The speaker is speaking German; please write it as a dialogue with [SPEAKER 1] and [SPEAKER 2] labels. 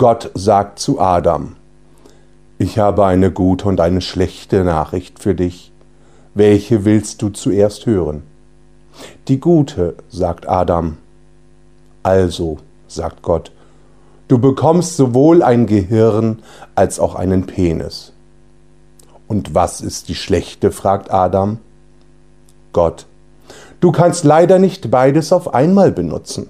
[SPEAKER 1] Gott sagt zu Adam, ich habe eine gute und eine schlechte Nachricht für dich. Welche willst du zuerst hören? Die gute, sagt Adam. Also, sagt Gott, du bekommst sowohl ein Gehirn als auch einen Penis. Und was ist die schlechte? fragt Adam. Gott, du kannst leider nicht beides auf einmal benutzen.